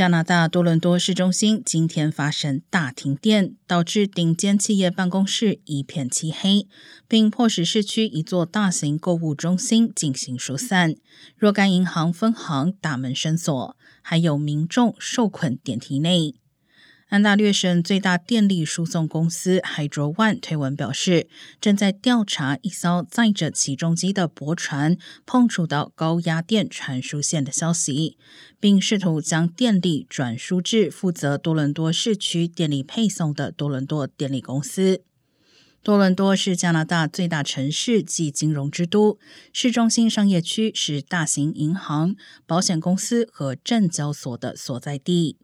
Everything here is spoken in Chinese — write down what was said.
加拿大多伦多市中心今天发生大停电，导致顶尖企业办公室一片漆黑，并迫使市区一座大型购物中心进行疏散。若干银行分行大门深锁，还有民众受困电梯内。安大略省最大电力输送公司 Hydro One 推文表示，正在调查一艘载着起重机的驳船碰触到高压电传输线的消息，并试图将电力转输至负责多伦多市区电力配送的多伦多电力公司。多伦多是加拿大最大城市及金融之都，市中心商业区是大型银行、保险公司和证交所的所在地。